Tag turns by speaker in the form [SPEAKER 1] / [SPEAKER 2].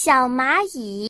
[SPEAKER 1] 小蚂蚁。